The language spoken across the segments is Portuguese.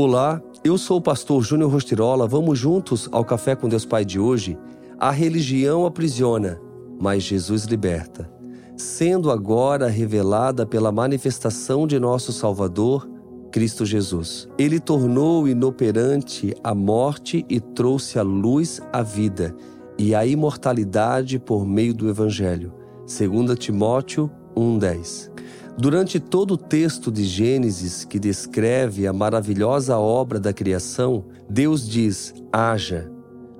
Olá, eu sou o pastor Júnior Rostirola. Vamos juntos ao Café com Deus Pai de hoje? A religião aprisiona, mas Jesus liberta. Sendo agora revelada pela manifestação de nosso Salvador, Cristo Jesus. Ele tornou inoperante a morte e trouxe à luz a vida e a imortalidade por meio do Evangelho. 2 Timóteo 1,10 Durante todo o texto de Gênesis que descreve a maravilhosa obra da criação, Deus diz: haja,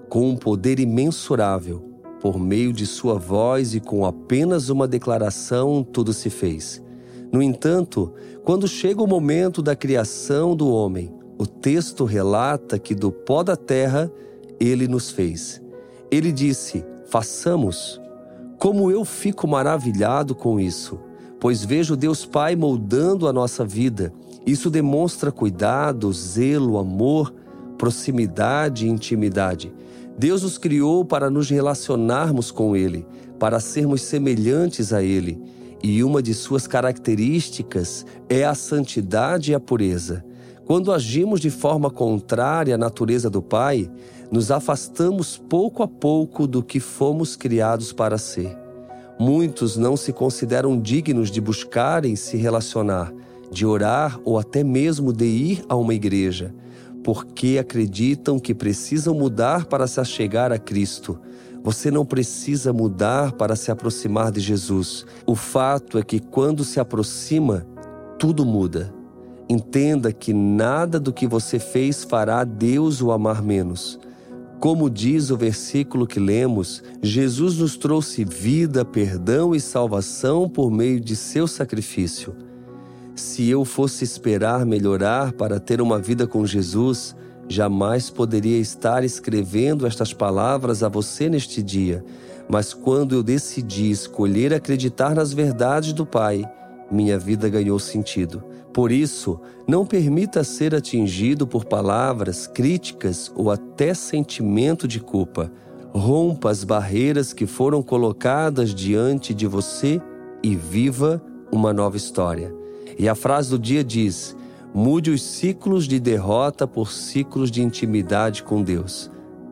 com um poder imensurável. Por meio de sua voz e com apenas uma declaração, tudo se fez. No entanto, quando chega o momento da criação do homem, o texto relata que do pó da terra ele nos fez. Ele disse: façamos. Como eu fico maravilhado com isso pois vejo Deus Pai moldando a nossa vida. Isso demonstra cuidado, zelo, amor, proximidade e intimidade. Deus nos criou para nos relacionarmos com Ele, para sermos semelhantes a Ele. E uma de suas características é a santidade e a pureza. Quando agimos de forma contrária à natureza do Pai, nos afastamos pouco a pouco do que fomos criados para ser. Muitos não se consideram dignos de buscarem se relacionar, de orar ou até mesmo de ir a uma igreja, porque acreditam que precisam mudar para se achegar a Cristo. Você não precisa mudar para se aproximar de Jesus. O fato é que quando se aproxima, tudo muda. Entenda que nada do que você fez fará Deus o amar menos. Como diz o versículo que lemos, Jesus nos trouxe vida, perdão e salvação por meio de seu sacrifício. Se eu fosse esperar melhorar para ter uma vida com Jesus, jamais poderia estar escrevendo estas palavras a você neste dia. Mas quando eu decidi escolher acreditar nas verdades do Pai, minha vida ganhou sentido. Por isso, não permita ser atingido por palavras, críticas ou até sentimento de culpa. Rompa as barreiras que foram colocadas diante de você e viva uma nova história. E a frase do dia diz: mude os ciclos de derrota por ciclos de intimidade com Deus.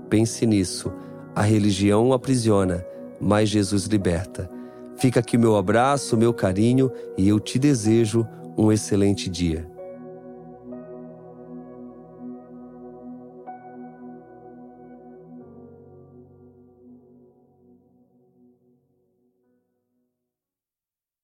Pense nisso. A religião aprisiona, mas Jesus liberta. Fica aqui meu abraço, meu carinho e eu te desejo um excelente dia.